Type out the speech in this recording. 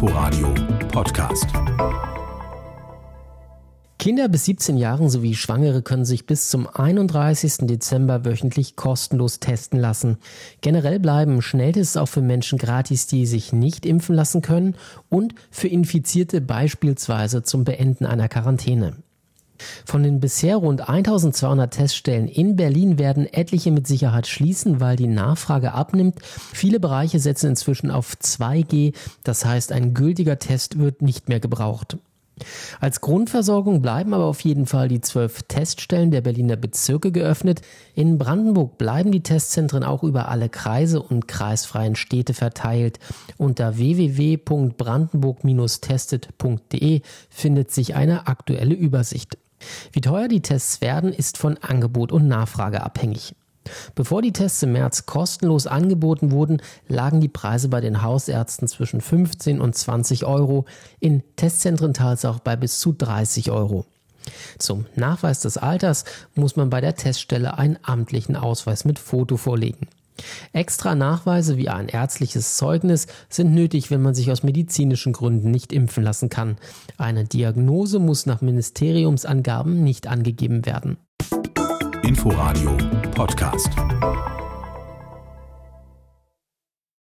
Inforadio Podcast. Kinder bis 17 Jahren sowie Schwangere können sich bis zum 31. Dezember wöchentlich kostenlos testen lassen. Generell bleiben Schnelltests auch für Menschen gratis, die sich nicht impfen lassen können und für Infizierte beispielsweise zum Beenden einer Quarantäne. Von den bisher rund 1200 Teststellen in Berlin werden etliche mit Sicherheit schließen, weil die Nachfrage abnimmt. Viele Bereiche setzen inzwischen auf 2G, das heißt ein gültiger Test wird nicht mehr gebraucht. Als Grundversorgung bleiben aber auf jeden Fall die zwölf Teststellen der Berliner Bezirke geöffnet. In Brandenburg bleiben die Testzentren auch über alle Kreise und kreisfreien Städte verteilt. Unter www.brandenburg-testet.de findet sich eine aktuelle Übersicht. Wie teuer die Tests werden, ist von Angebot und Nachfrage abhängig. Bevor die Tests im März kostenlos angeboten wurden, lagen die Preise bei den Hausärzten zwischen 15 und 20 Euro, in Testzentren teils auch bei bis zu 30 Euro. Zum Nachweis des Alters muss man bei der Teststelle einen amtlichen Ausweis mit Foto vorlegen. Extra Nachweise wie ein ärztliches Zeugnis sind nötig, wenn man sich aus medizinischen Gründen nicht impfen lassen kann. Eine Diagnose muss nach Ministeriumsangaben nicht angegeben werden. Inforadio Podcast.